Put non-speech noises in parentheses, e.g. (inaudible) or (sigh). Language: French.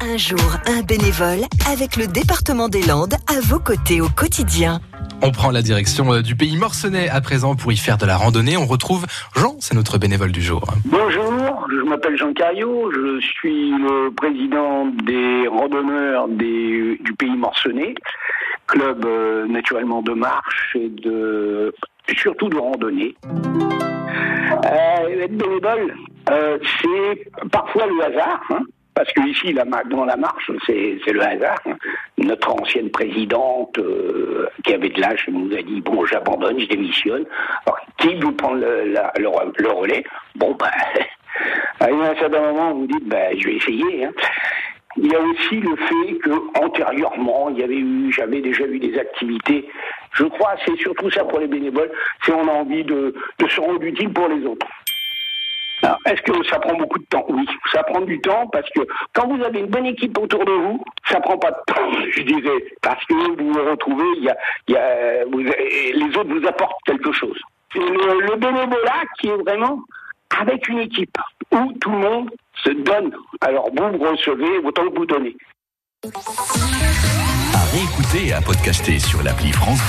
Un jour, un bénévole avec le département des Landes à vos côtés au quotidien. On prend la direction euh, du pays morcelais à présent pour y faire de la randonnée. On retrouve Jean, c'est notre bénévole du jour. Bonjour, je m'appelle Jean Caillot, je suis le président des randonneurs des- du pays morcelais, club euh, naturellement de marche et de surtout de randonnée. Euh, être bénévole, euh, c'est parfois le hasard, hein, parce que ici, la, dans la marche, c'est le hasard. hein. Notre ancienne présidente, euh, qui avait de l'âge, nous a dit bon, j'abandonne, je démissionne. Alors, qui veut prendre le, la- le le relais? Bon, ben, (laughs) à un certain moment, vous dites ben, je vais essayer. hein. Il y a aussi le fait que antérieurement, il y avait eu, j'avais déjà eu des activités. Je crois, c'est surtout ça pour les bénévoles, c'est on a envie de, de se rendre utile pour les autres. Est-ce que ça prend beaucoup de temps Oui, ça prend du temps parce que quand vous avez une bonne équipe autour de vous, ça prend pas de temps, (laughs) je disais, parce que vous vous retrouvez, y a, y a, les autres vous apportent quelque chose. C'est le, le bénévolat qui est vraiment avec une équipe où tout le monde se donne. Alors vous, vous recevez autant que vous donnez. À réécouter et à podcaster sur l'appli France.